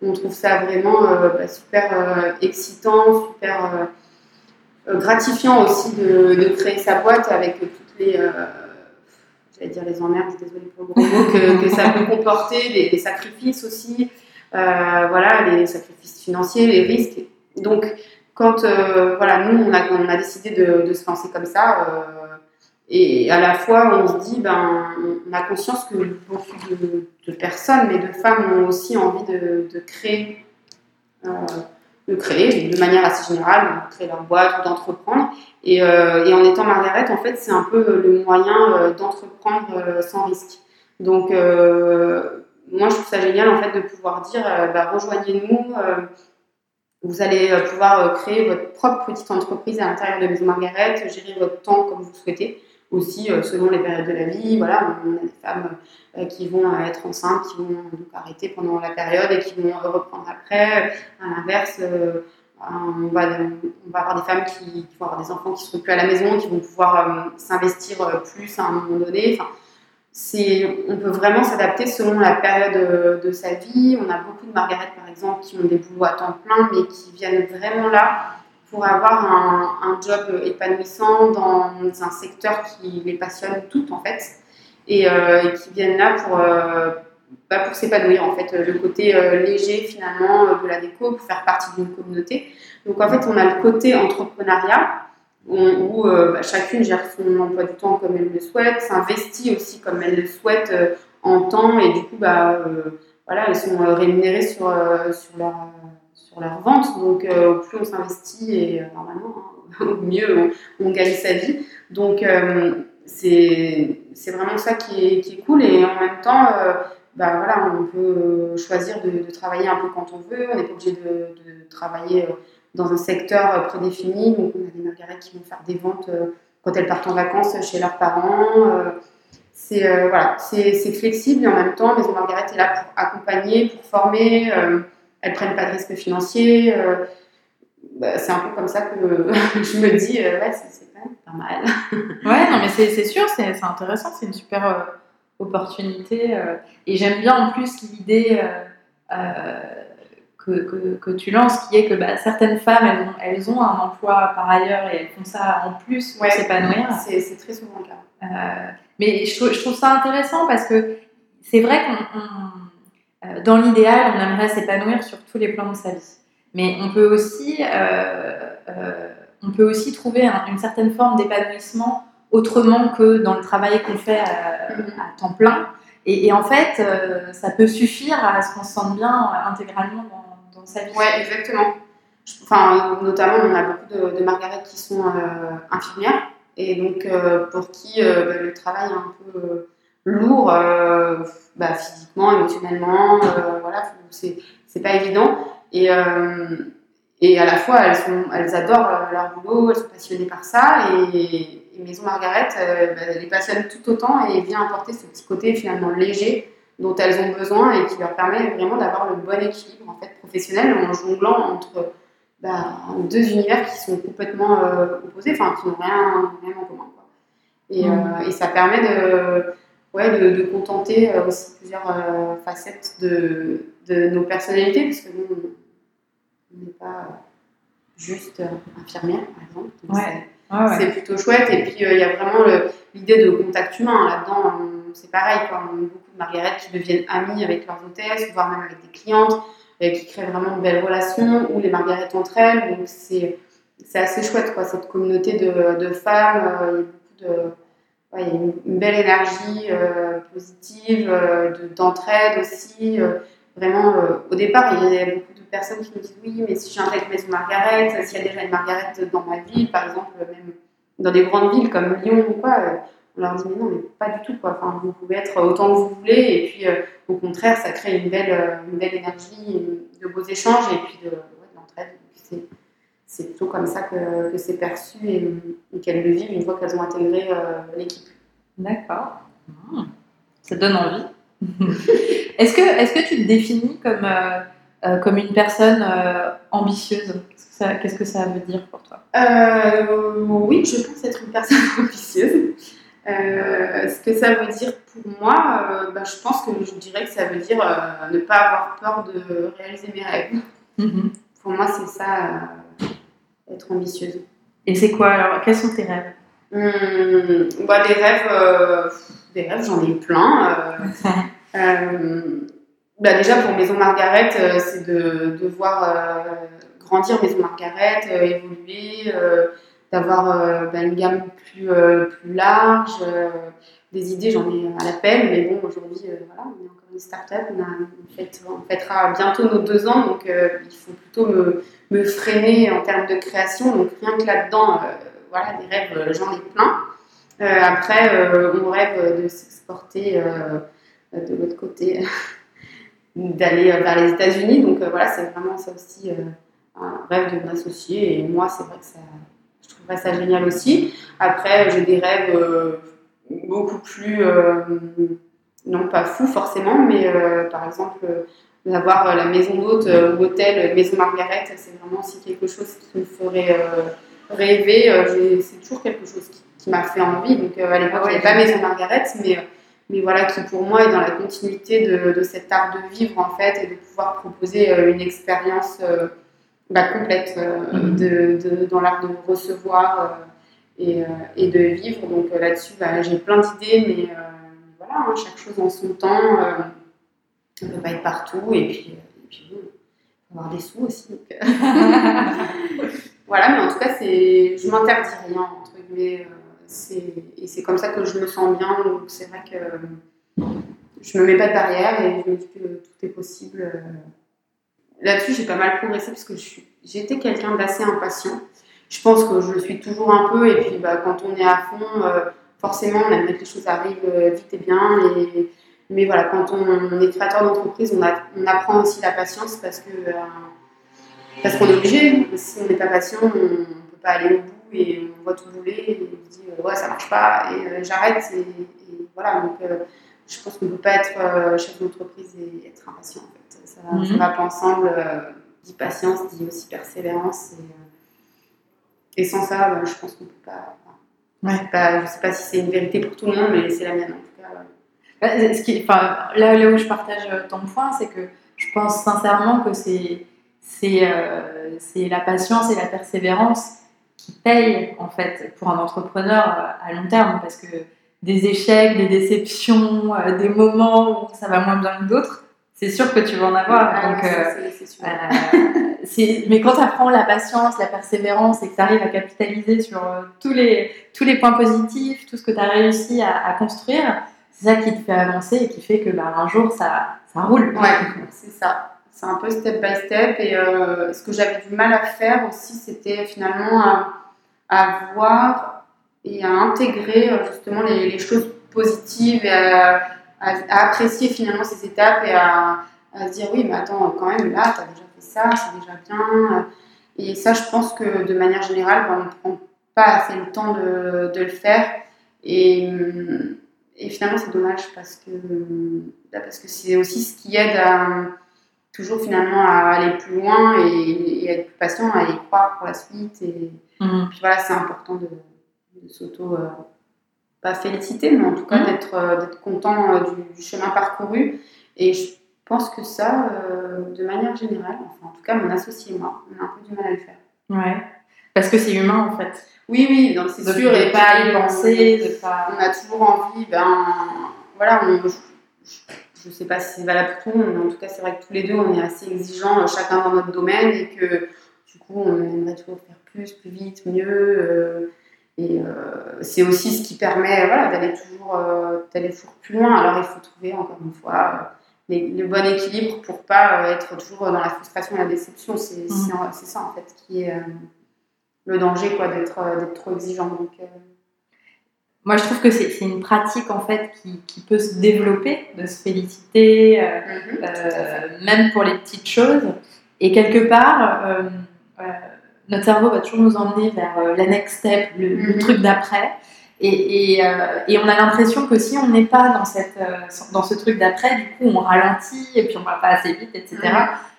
on trouve ça vraiment bah, super excitant, super gratifiant aussi de, de, créer sa boîte avec toutes les j'allais dire les emmerdes, désolé pour le gros mot, que, ça peut comporter, les, sacrifices aussi, euh, voilà, les sacrifices financiers, les risques. Donc, quand euh, voilà, nous, on a, décidé de, se lancer comme ça, euh, et à la fois, on se dit, ben, on a conscience que beaucoup de, personnes, mais de femmes, ont aussi envie de, créer de créer de manière assez générale, de créer leur boîte d'entreprendre. Et, euh, en étant Margaret, en fait, c'est un peu le moyen euh, d'entreprendre euh, sans risque. Donc, moi, je trouve ça génial, en fait, de pouvoir dire, bah, rejoignez-nous, vous allez pouvoir créer votre propre petite entreprise à l'intérieur de Maison Margaret, gérer votre temps comme vous souhaitez aussi euh, selon les périodes de la vie. Voilà, on a des femmes euh, qui vont euh, être enceintes, qui vont donc arrêter pendant la période et qui vont reprendre après. À l'inverse, on va, on va, avoir des femmes qui, vont avoir des enfants qui ne seront plus à la maison, qui vont pouvoir s'investir plus à un moment donné. On peut vraiment s'adapter selon la période de, sa vie. On a beaucoup de Margaret, par exemple, qui ont des boulots à temps plein, mais qui viennent vraiment là pour avoir un, job épanouissant dans un secteur qui les passionne toutes en fait et, euh, qui viennent là pour, euh, bah, pour s'épanouir en fait le côté euh, léger finalement de la déco pour faire partie d'une communauté donc en fait on a le côté entrepreneuriat où, bah, chacune gère son emploi du temps comme elle le souhaite s'investit aussi comme elle le souhaite en temps et du coup bah voilà elles sont rémunérées sur, sur leur leur vente. Donc, euh, plus on s'investit et euh, normalement, hein, au mieux on, gagne sa vie. Donc, euh, c'est vraiment ça qui est, qui est, cool. Et en même temps, bah, voilà, on peut choisir de, travailler un peu quand on veut. On n'est pas obligé de, travailler dans un secteur prédéfini. Donc, on a des margarettes qui vont faire des ventes quand elles partent en vacances chez leurs parents. c'est voilà, c'est flexible et en même temps, Maison Margaret est là pour accompagner, pour former elles prennent pas de risques financiers. Euh, bah, c'est un peu comme ça que je me dis, euh, ouais, c'est quand même pas mal. ouais, non, mais c'est sûr, c'est intéressant, c'est une super euh, opportunité. et j'aime bien en plus l'idée que, que, que, tu lances, qui est que bah, certaines femmes, elles ont, elles ont, un emploi par ailleurs et elles font ça en plus pour s'épanouir. C'est très souvent le cas. mais je, je, trouve ça intéressant parce que c'est vrai qu'on euh, dans l'idéal, on aimerait s'épanouir sur tous les plans de sa vie. Mais on peut aussi, euh, euh, on peut aussi trouver une certaine forme d'épanouissement autrement que dans le travail qu'on fait à, temps plein. Et, en fait, ça peut suffire à ce qu'on se sente bien intégralement dans, sa. Oui, exactement. Enfin, notamment, on a beaucoup de, Margaret qui sont infirmières et donc pour qui bah, le travail est un peu lourd euh, bah, physiquement, émotionnellement, euh, voilà, c'est pas évident. Et, euh, et à la fois, elles, sont, elles adorent leur boulot, elles sont passionnées par ça. Et, Maison Margaret bah, les passionne tout autant et vient apporter ce petit côté finalement léger dont elles ont besoin et qui leur permet vraiment d'avoir le bon équilibre en fait, professionnel en jonglant entre bah, deux univers qui sont complètement opposés, enfin qui n'ont rien, rien, en commun. Quoi. Et, mmh. et, ça permet de, ouais, de, contenter euh, aussi plusieurs euh, facettes de, de, nos personnalités, parce que nous, on n'est pas juste euh, infirmière, par exemple. C'est plutôt chouette. Et puis, il y a vraiment l'idée de contact humain là-dedans. C'est pareil, on a beaucoup de Margaret qui deviennent amies avec leurs hôtesses, voire même avec des clientes, qui créent vraiment de belles relations, ou les Margaret entre elles. Donc, c'est assez chouette, quoi, cette communauté de, de femmes. il y a beaucoup de il y a une, belle énergie euh, positive, euh, d'entraide aussi. Euh, vraiment, au départ, il y a beaucoup de personnes qui me disent oui, mais si j'intègre Maison Margaret, s'il y a déjà une Margaret dans ma ville, par exemple, même dans des grandes villes comme Lyon ou quoi, on leur dit mais non, mais pas du tout. Quoi. Enfin, vous pouvez être autant que vous voulez, et puis au contraire, ça crée une belle, une belle énergie, de beaux échanges, et puis de, l'entraide c'est plutôt comme ça que, que c'est perçu et, qu'elles le vivent une fois qu'elles ont intégré euh, l'équipe. D'accord. Ah. ça donne envie. est-ce que, est que tu te définis comme euh, comme une personne ambitieuse? Qu'est-ce que ça veut dire pour toi? Oui, je pense être une personne ambitieuse. Ce que ça veut dire pour moi, bah, je pense que je dirais que ça veut dire ne pas avoir peur de réaliser mes rêves. Mm-hmm. Pour moi, c'est ça, être ambitieuse. Et c'est quoi alors Quels sont tes rêves? Mmh, bah, Des rêves, euh, des rêves j'en ai plein. Euh, euh, bah, déjà pour Maison Margaret, c'est de, de, voir grandir Maison Margaret, évoluer, d'avoir bah, une gamme plus, plus large. des idées, j'en ai à l'appel, mais bon, aujourd'hui, voilà, on est encore une start-up, on, on, fêtera bientôt nos deux ans, donc il faut plutôt me freiner en termes de création. Donc rien que là-dedans, euh, voilà, des rêves, euh, j'en ai plein. Euh, après, on rêve de s'exporter de l'autre côté, d'aller vers les États-Unis. Donc voilà, c'est vraiment ça aussi un rêve de m'associer. Et moi, c'est vrai que ça, je trouverais ça génial aussi. Après, j'ai des rêves beaucoup plus, non pas fous forcément, mais par exemple d'avoir euh, la maison d'hôte euh, ou hôtel euh, Maison Margaret, c'est vraiment aussi quelque chose qui me ferait rêver. c'est toujours quelque chose qui, m'a fait envie. Donc à l'époque, il n'y avait pas Maison Margaret, mais, mais voilà, qui pour moi est dans la continuité de, de, cet art de vivre en fait et de pouvoir proposer une expérience bah, complète mhm. de, de, dans l'art de recevoir et, et, de vivre. Donc là-dessus, bah, j'ai plein d'idées, mais voilà, hein, chaque chose en son temps. On ne peut pas être partout et puis, et puis avoir des sous aussi. Euh. voilà, mais en tout cas, c'est, je m'interdis rien, entre guillemets. Euh, et c'est comme ça que je me sens bien. Donc c'est vrai que je me mets pas de barrière et je me dis que tout est possible. Euh. Là-dessus, j'ai pas mal progressé parce que j'étais quelqu'un d'assez impatient. Je pense que je le suis toujours un peu. Et puis, bah, quand on est à fond, forcément, on aime que les choses arrivent vite et bien. Mais voilà, quand on, est créateur d'entreprise, on, apprend aussi la patience euh, parce qu'on est obligé. Si on n'est pas patient, on ne peut pas aller au bout et on voit tout bouler et on se dit euh, ouais ça marche pas et euh, j'arrête et, voilà je pense qu'on ne peut pas être chef d'entreprise et être impatient en fait. Ça, mhm. va pas ensemble. dit patience, dit aussi persévérance et, sans ça, je pense qu'on ne peut pas. je ne sais pas si c'est une vérité pour tout le monde, mais c'est la mienne. Ce qui, là, là où je partage ton point, c'est que je pense sincèrement que c'est euh, la patience et la persévérance qui payent en fait pour un entrepreneur euh, à long terme parce que des échecs, des déceptions, euh, des moments où ça va moins bien que d'autres, c'est sûr que tu vas en avoir. Ah, donc, euh, mais quand tu apprends la patience, la persévérance et que tu arrives à capitaliser sur tous, les, tous les points positifs, tout ce que tu as réussi à, à construire, c'est ça qui te fait avancer et qui fait que bah, un jour ça, ça roule. Ouais, c'est ça. C'est un peu step by step. Et euh, ce que j'avais du mal à faire aussi, c'était finalement à, voir et à intégrer euh, justement les, choses positives et à, apprécier finalement ces étapes et à, se dire oui, mais attends, quand même, là, tu as déjà fait ça, c'est déjà bien. Et ça, je pense que de manière générale, bah, on ne prend pas assez le temps de, de le faire. Et hum, et finalement, c'est dommage parce que bah, parce que c'est aussi ce qui aide à toujours finalement à aller plus loin et, à être plus patient, à y croire pour la suite. Et mhm. puis voilà, c'est important de, s'auto euh, pas féliciter, mais en tout cas d'être euh, d'être content euh, du, chemin parcouru. Et je pense que ça, de manière générale, enfin en tout cas mon associé et moi, on a un peu du mal à le faire. Ouais, parce que c'est humain en fait. Oui, oui, c'est sûr. et pas y penser, de pas... On a toujours envie, ben, voilà, je ne sais pas si c'est valable pour tout le monde, mais en tout cas, c'est vrai que tous les deux, on est assez exigeants, chacun dans notre domaine, et que du coup, on aimerait toujours faire plus, plus vite, mieux. Euh, et euh, c'est aussi ce qui permet voilà, d'aller toujours, d'aller toujours plus loin. Alors, il faut trouver, encore une fois, le bon équilibre pour pas être toujours dans la frustration et la déception. C'est mmh. ça, en fait, qui est le danger d'être euh, trop exigeant. Donc, euh. Moi, je trouve que c'est une pratique en fait qui, qui, peut se développer, de se féliciter, euh, mhm, même pour les petites choses. Et quelque part, notre cerveau va toujours nous emmener vers la next step, le, mhm. truc d'après. Et, et, et on a l'impression que si on n'est pas dans, cette, dans ce truc d'après, du coup, on ralentit et puis on va pas assez vite, etc.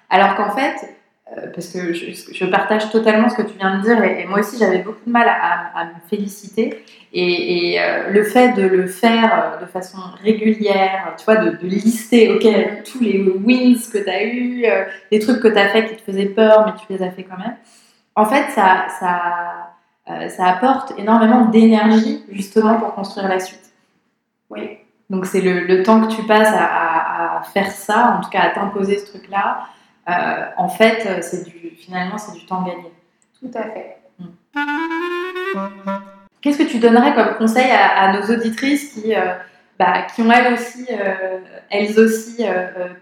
Alors qu'en fait, euh, parce que je, partage totalement ce que tu viens de dire et, moi aussi j'avais beaucoup de mal à, me féliciter et, euh, le fait de le faire euh, de façon régulière, tu vois, de, lister ok tous les wins que tu as eu, les trucs que tu as fait qui te faisaient peur mais tu les as fait quand même, en fait ça, ça, ça apporte énormément d'énergie justement pour construire la suite. Oui. Donc c'est le, le, temps que tu passes à, à faire ça, en tout cas à t'imposer ce truc-là, euh, en fait, euh, c'est du, finalement, c'est du temps gagné. Tout à fait. Mm. Qu'est-ce que tu donnerais comme conseil à, nos auditrices qui, euh, bah, qui ont elles aussi, elles aussi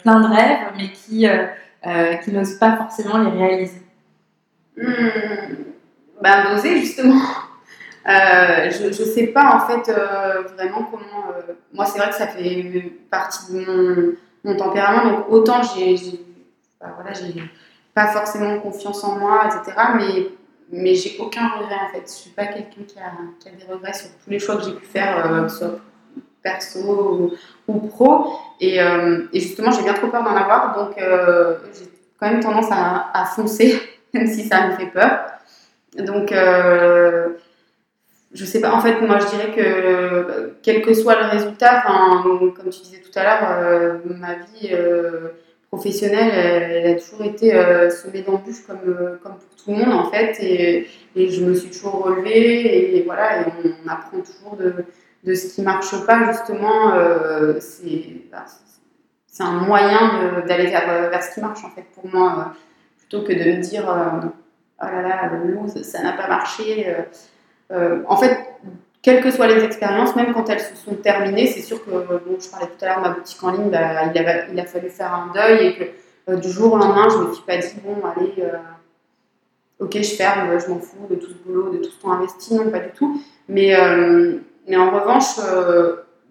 plein de rêves, mais qui, qui n'osent pas forcément les réaliser? Hmm. bah, D'oser, justement. je ne sais pas en fait vraiment comment. moi, c'est vrai que ça fait partie de mon, mon tempérament, donc autant j'ai voilà, j'ai pas forcément confiance en moi, etc. Mais, mais j'ai aucun regret en fait. Je suis pas quelqu'un qui a, qui a, des regrets sur tous les choix que j'ai pu faire, euh, soit perso ou, pro. Et, euh, et justement, j'ai bien trop peur d'en avoir, donc euh, j'ai quand même tendance à, foncer, même si ça me fait peur. Donc, je sais pas, en fait, moi je dirais que quel que soit le résultat, comme tu disais tout à l'heure, ma vie professionnelle, elle, a toujours été euh, semée d'embûches comme, euh, comme pour tout le monde en fait. Et, je me suis toujours relevée et voilà, et on, apprend toujours de, de, ce qui marche pas justement. Euh, bah, c'est un moyen d'aller vers, vers, ce qui marche en fait pour moi, plutôt que de me dire oh là là, ça n'a pas marché. en fait, quelles que soient les expériences, même quand elles se sont terminées, c'est sûr que, bon, je parlais tout à l'heure de ma boutique en ligne, bah, il, a, il, a, fallu faire un deuil et que euh, du jour au lendemain, je ne me suis pas dit, bon, allez, euh, ok, je ferme, je m'en fous de tout ce boulot, de tout ce temps investi, non, pas du tout. Mais, euh, mais en revanche,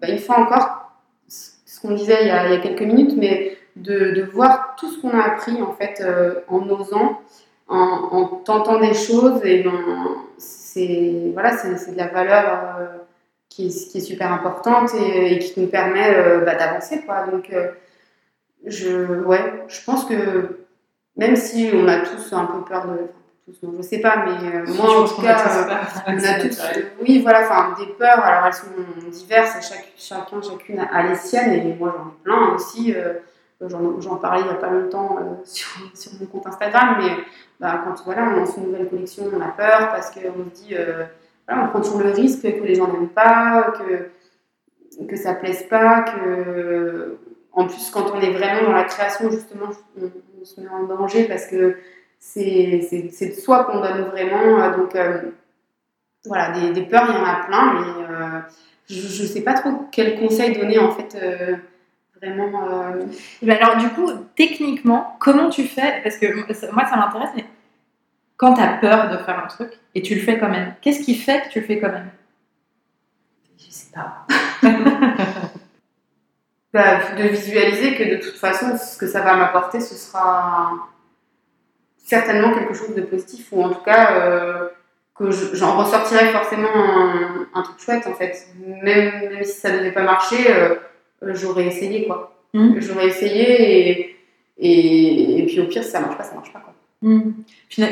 bah, une fois encore, ce qu'on disait il y, a, quelques minutes, mais de, de voir tout ce qu'on a appris en fait en osant, en, en, tentant des choses et ben, c'est voilà, c'est de la valeur euh, qui, est, qui, est, super importante et, qui nous permet euh, bah, d'avancer. Quoi. Donc, euh, je, ouais, je pense que même si on a tous un peu peur de. Je sais pas, mais moi en tout cas, on a tous, oui, voilà, enfin des peurs. Alors elles sont diverses, chaque, chacun, chacune a les siennes, et moi j'en ai plein aussi. J'en parlais il n'y a pas longtemps sur, sur, mon compte Instagram, mais bah, quand voilà, on lance une nouvelle collection, on a peur parce qu'on se dit, euh, voilà, on prend toujours le risque que les gens n'aiment pas, que, que ça ne plaise pas, que. En plus, quand on est vraiment dans la création, justement, on, se met en danger parce que c'est de soi qu'on donne vraiment. Euh, donc, euh, voilà, des, des, peurs, il y en a plein, mais je ne sais pas trop quel conseil donner en fait. Vraiment. alors, du coup, techniquement, comment tu fais? Parce que moi, ça m'intéresse, mais quand tu as peur de faire un truc et tu le fais quand même, qu'est-ce qui fait que tu le fais quand même? Je sais pas. bah, de visualiser que de toute façon, ce que ça va m'apporter, ce sera certainement quelque chose de positif ou en tout cas euh, que j'en ressortirai forcément un, truc chouette en fait. Même, même si ça ne devait pas marcher, euh, j'aurais essayé quoi. Mmh. J'aurais essayé et, et, puis au pire, si ça marche pas, ça marche pas quoi. Hmm.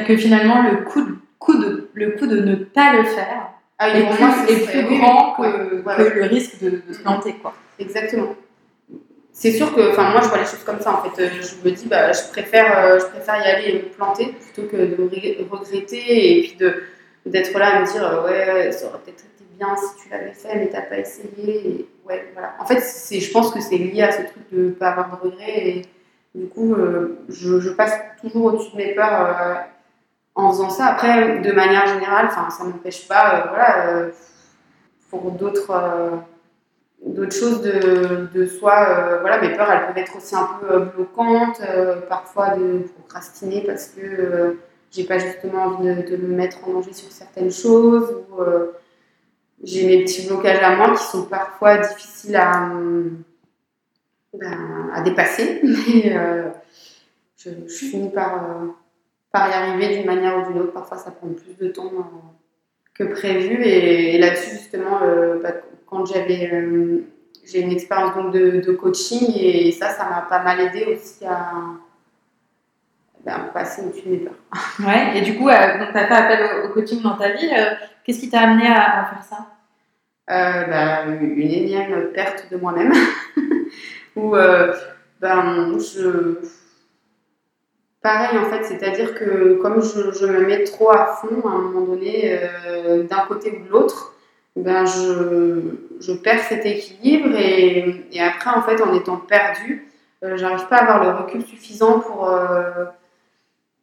Que finalement, le coup, de, coup de, le coup de ne pas le faire ah, est, plus, grand que, le risque de, se planter. Quoi. Exactement. C'est sûr que, enfin, moi, je vois les choses comme ça. En fait, je me dis, bah, je préfère, euh, je préfère y aller et me planter plutôt que de regretter et puis de d'être là à me dire, euh, ouais, ça aurait peut-être été si tu l'avais fait, mais t'as pas essayé. Et, ouais, voilà. En fait, je pense que c'est lié à ce truc de ne pas avoir de regrets et du coup, euh, je, passe toujours au-dessus de mes peurs euh, en faisant ça. Après, de manière générale, ça m'empêche pas, euh, voilà, pour d'autres d'autres choses de, de soi. voilà, mes peurs, elles peuvent être aussi un peu bloquantes, parfois de procrastiner parce que j'ai pas justement envie de, me mettre en danger sur certaines choses. Ou, j'ai mes petits blocages à moi qui sont parfois difficiles à ben, à dépasser, mais euh, je, finis par, euh, par y arriver d'une manière ou d'une autre. Parfois, ça prend plus de temps euh, que prévu. Et, là-dessus, justement, bah, quand j'avais. j'ai une expérience donc de, coaching et ça, ça m'a pas mal aidé aussi à, ben, passer au-dessus de mes peurs. Ouais, et du coup, tu as fait appel au, coaching dans ta vie. Qu'est-ce qui t'a amené à, faire ça? Ben, Une énième perte de moi-même. Où ben, je Pareil, en fait, c'est-à-dire que comme je, me mets trop à fond à un moment donné, euh, d'un côté ou de l'autre, ben je, perds cet équilibre et, après, en fait, en étant perdue, euh, j'arrive pas à avoir le recul suffisant pour, euh,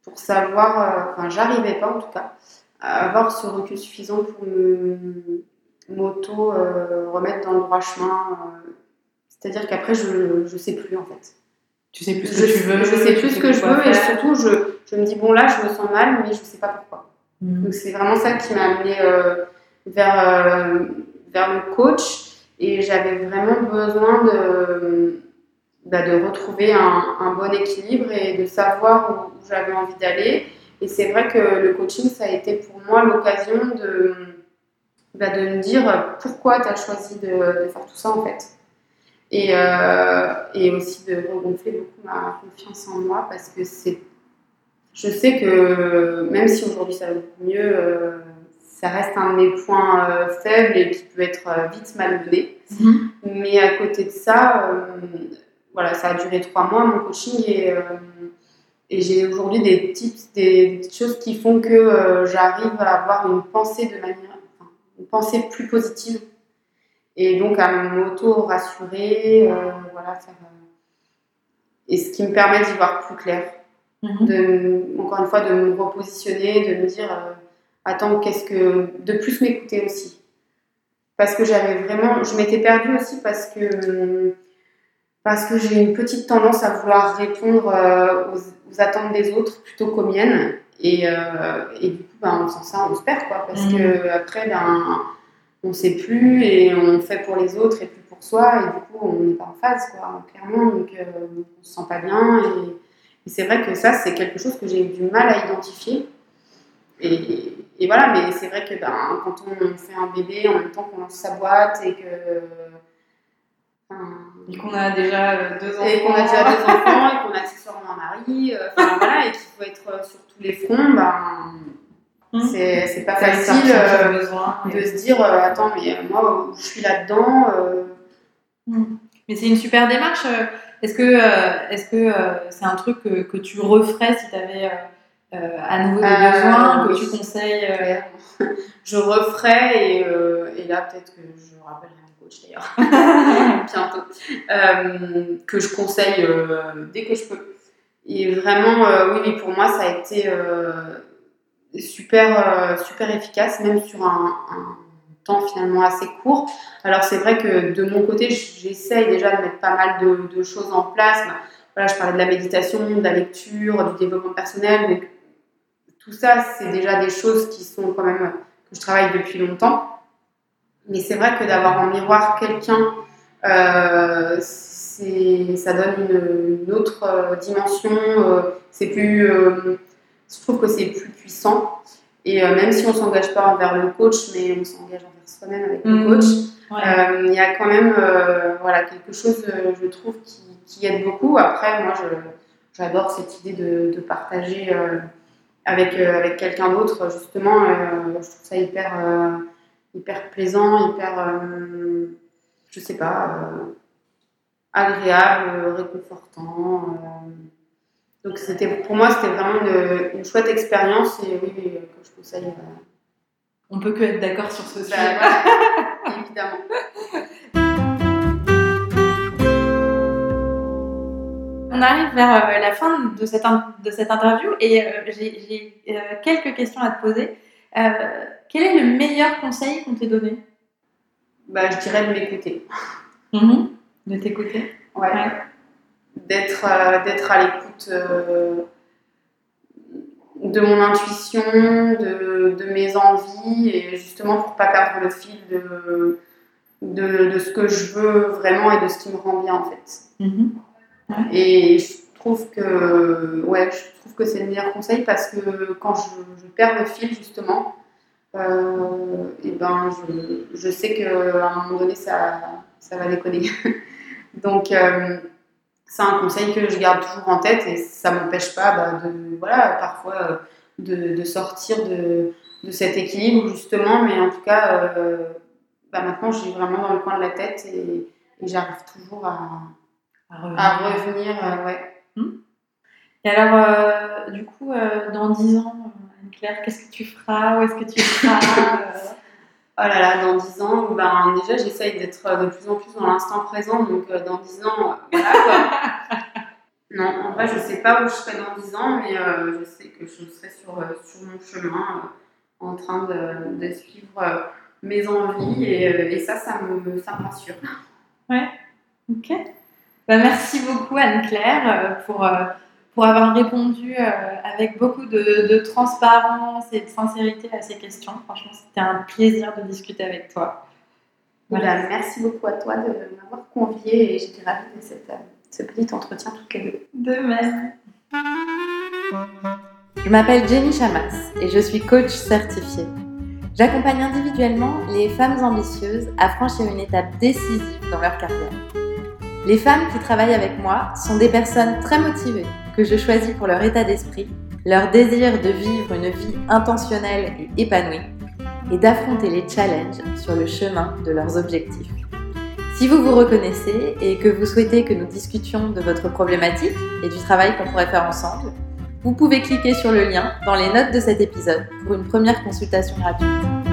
pour savoir, enfin, j'arrivais pas en tout cas, avoir ce recul suffisant pour me m'auto remettre dans le droit chemin. c'est-à-dire qu'après, je ne sais plus en fait. Tu sais plus ce que je, tu veux. Je sais plus ce que je veux et surtout je, je, me dis bon là je me sens mal mais je sais pas pourquoi. Mm. Donc c'est vraiment ça qui m'a amené euh, vers, euh, vers le coach et j'avais vraiment besoin de, bah, de retrouver un, un, bon équilibre et de savoir où, j'avais envie d'aller. Et c'est vrai que le coaching ça a été pour moi l'occasion de, bah, de me dire pourquoi tu as choisi de, de faire tout ça en fait. Et, euh, et aussi de regonfler beaucoup ma confiance en moi parce que c'est. Je sais que même si aujourd'hui ça va beaucoup mieux, euh, ça reste un de mes points euh, faibles et qui peut être vite malmené. Mhm. Mais à côté de ça, voilà, ça a duré trois mois mon coaching et, et j'ai aujourd'hui des tips, des, choses qui font que j'arrive à avoir une pensée de manière, enfin, une pensée plus positive et donc à m'auto-rassurer, euh, voilà, euh, et ce qui me permet d'y voir plus clair. Mhm. de, encore une fois, de me repositionner, de me dire, euh, attends, qu'est-ce que. de plus m'écouter aussi. Parce que j'avais vraiment. Je m'étais perdue aussi parce que. Parce que j'ai une petite tendance à vouloir répondre aux, attentes des autres plutôt qu'aux miennes. Et, et, du coup, ben, on sent ça, on se perd, quoi. Parce mhm. que après, ben on sait plus et on fait pour les autres et plus pour soi et du coup on n'est pas en phase quoi clairement donc euh, on se sent pas bien et, c'est vrai que ça c'est quelque chose que j'ai eu du mal à identifier et, et voilà mais c'est vrai que ben, quand on fait un bébé en même temps qu'on lance sa boîte et que et qu'on a déjà euh, deux enfants et qu'on a déjà deux enfants et qu'on a accessoirement un mari euh, enfin voilà et qu'il faut être sur tous les fronts ben Mmh. C'est pas facile euh, de se dire euh, attends, mais euh, moi, je suis là-dedans. Mmh. Mais c'est une super démarche. Est-ce que c'est un truc que, tu referais si tu avais à nouveau des besoins, que tu conseilles Je referais et, et là, peut-être que je rappellerai d'ailleurs, bientôt, que je conseille dès que je peux. Et vraiment, oui, mais pour moi, ça a été super, euh, super efficace, même sur un, temps finalement assez court. Alors c'est vrai que de mon côté, j'essaye déjà de mettre pas mal de, choses en place. Bah, voilà, je parlais de la méditation, de la lecture, du développement personnel. Donc, tout ça, c'est déjà des choses qui sont quand même que je travaille depuis longtemps. Mais c'est vrai que d'avoir en miroir quelqu'un, euh, ça donne une, autre euh, dimension. c'est plus je trouve que c'est plus puissant. Et euh, même si on ne s'engage pas envers le coach, mais on s'engage envers soi-même avec le mmh. coach, euh, il y a quand même euh, voilà, quelque chose, je trouve, qui, aide beaucoup. Après, moi, j'adore cette idée de, partager avec, avec quelqu'un d'autre, justement. je trouve ça hyper, hyper plaisant, hyper, je sais pas, agréable, réconfortant. Donc c'était pour moi c'était vraiment une, une chouette expérience et oui, que je conseille. Euh, On peut que être d'accord sur ce sujet. Bah, évidemment. On arrive vers euh, la fin de cette, de cette interview et euh, j'ai quelques questions à te poser. Quel est le meilleur conseil qu'on t'ait donné? Bah, Je dirais de m'écouter. Mhm. De t'écouter? Ouais d'être euh, d'être à l'écoute euh, de mon intuition, de, de, mes envies, et justement pour pas perdre le fil de, de, de, ce que je veux vraiment et de ce qui me rend bien en fait. Mm-hmm. Et je trouve que ouais, je trouve que c'est le meilleur conseil parce que quand je, perds le fil justement, et ben, je, je sais qu'à un moment donné, ça, ça va déconner. Donc, c'est un conseil que je garde toujours en tête et ça ne m'empêche pas bah, de, voilà, parfois de, de sortir de, de, cet équilibre justement, mais en tout cas, bah, maintenant, je suis vraiment dans le coin de la tête et, j'arrive toujours à, à revenir. ouais. Hmm. Et alors, euh, du coup, euh, dans 10 ans, Anne-Claire, qu'est-ce que tu feras Où est-ce que tu seras euh? Oh là là, dans 10 ans, ben, déjà, j'essaye d'être de plus en plus dans l'instant présent. Donc, dans 10 ans, voilà quoi. non, en vrai, je ne sais pas où je serai dans 10 ans, mais je sais que je serai sur, sur mon chemin en train de, de suivre mes envies et, et, ça, ça me, ça me rassure. Ouais, ok. Bah, merci beaucoup Anne-Claire pour pour avoir répondu euh, avec beaucoup de, transparence et de sincérité à ces questions. Franchement, c'était un plaisir de discuter avec toi. Voilà. merci beaucoup à toi de m'avoir conviée et j'étais ravie de cette, ce petit entretien les deux. De même. Je m'appelle Jenny Chamas et je suis coach certifiée. J'accompagne individuellement les femmes ambitieuses à franchir une étape décisive dans leur carrière. Les femmes qui travaillent avec moi sont des personnes très motivées que je choisis pour leur état d'esprit, leur désir de vivre une vie intentionnelle et épanouie, et d'affronter les challenges sur le chemin de leurs objectifs. Si vous vous reconnaissez et que vous souhaitez que nous discutions de votre problématique et du travail qu'on pourrait faire ensemble, vous pouvez cliquer sur le lien dans les notes de cet épisode pour une première consultation gratuite.